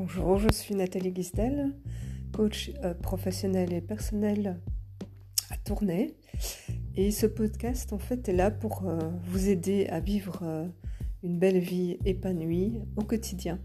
Bonjour, je suis Nathalie Guistel, coach euh, professionnel et personnel à Tournai. Et ce podcast, en fait, est là pour euh, vous aider à vivre euh, une belle vie épanouie au quotidien.